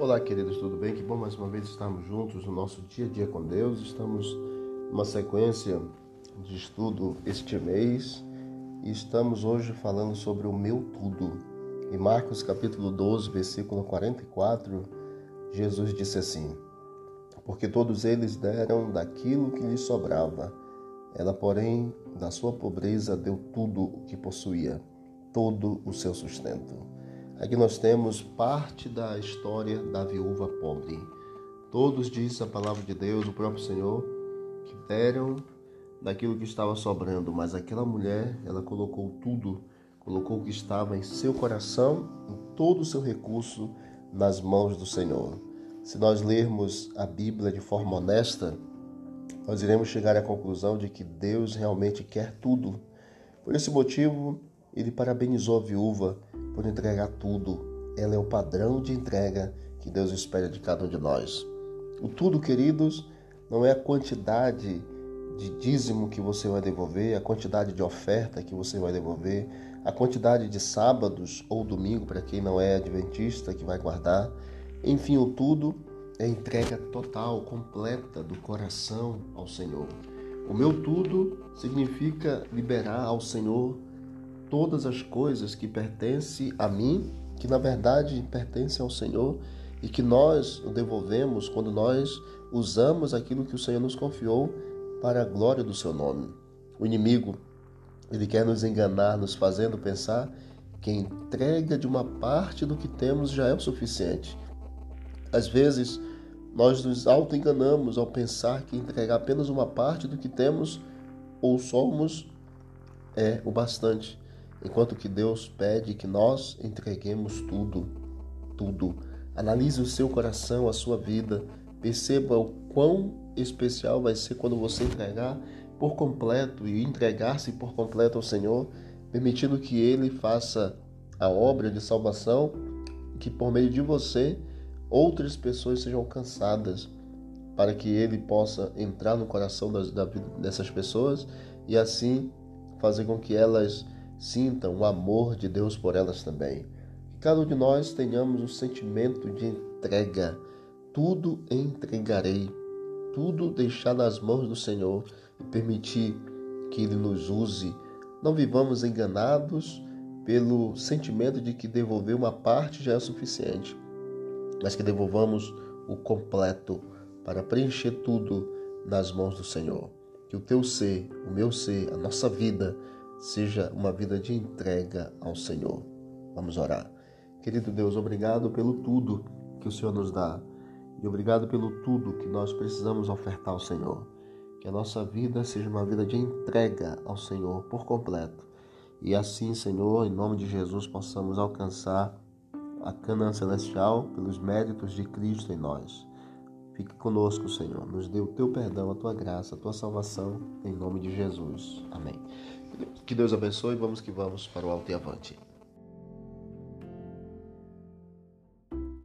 Olá, queridos, tudo bem? Que bom mais uma vez estarmos juntos no nosso dia a dia com Deus. Estamos numa sequência de estudo este mês e estamos hoje falando sobre o meu tudo. Em Marcos capítulo 12, versículo 44, Jesus disse assim: Porque todos eles deram daquilo que lhes sobrava. Ela, porém, da sua pobreza deu tudo o que possuía, todo o seu sustento. Aqui nós temos parte da história da viúva pobre. Todos, diz a palavra de Deus, o próprio Senhor, que deram daquilo que estava sobrando, mas aquela mulher, ela colocou tudo, colocou o que estava em seu coração, em todo o seu recurso nas mãos do Senhor. Se nós lermos a Bíblia de forma honesta, nós iremos chegar à conclusão de que Deus realmente quer tudo. Por esse motivo, ele parabenizou a viúva por entregar tudo. Ela é o padrão de entrega que Deus espera de cada um de nós. O tudo, queridos, não é a quantidade de dízimo que você vai devolver, a quantidade de oferta que você vai devolver, a quantidade de sábados ou domingo para quem não é adventista que vai guardar. Enfim, o tudo é entrega total, completa do coração ao Senhor. O meu tudo significa liberar ao Senhor todas as coisas que pertencem a mim, que na verdade pertencem ao Senhor e que nós o devolvemos quando nós usamos aquilo que o Senhor nos confiou para a glória do seu nome. O inimigo, ele quer nos enganar, nos fazendo pensar que a entrega de uma parte do que temos já é o suficiente. Às vezes, nós nos auto-enganamos ao pensar que entregar apenas uma parte do que temos ou somos é o bastante enquanto que Deus pede que nós entreguemos tudo, tudo. Analise o seu coração, a sua vida, perceba o quão especial vai ser quando você entregar por completo e entregar-se por completo ao Senhor, permitindo que Ele faça a obra de salvação, que por meio de você outras pessoas sejam alcançadas, para que Ele possa entrar no coração das, da, dessas pessoas e assim fazer com que elas sintam o amor de Deus por elas também. Que cada um de nós tenhamos o sentimento de entrega. Tudo entregarei, tudo deixar nas mãos do Senhor e permitir que Ele nos use. Não vivamos enganados pelo sentimento de que devolver uma parte já é suficiente, mas que devolvamos o completo para preencher tudo nas mãos do Senhor. Que o teu ser, o meu ser, a nossa vida seja uma vida de entrega ao Senhor. Vamos orar. Querido Deus, obrigado pelo tudo que o Senhor nos dá e obrigado pelo tudo que nós precisamos ofertar ao Senhor. Que a nossa vida seja uma vida de entrega ao Senhor por completo. E assim, Senhor, em nome de Jesus, possamos alcançar a Canaã celestial pelos méritos de Cristo em nós. Fique conosco, Senhor. Nos dê o teu perdão, a tua graça, a tua salvação, em nome de Jesus. Amém. Que Deus abençoe. Vamos que vamos para o alto e avante.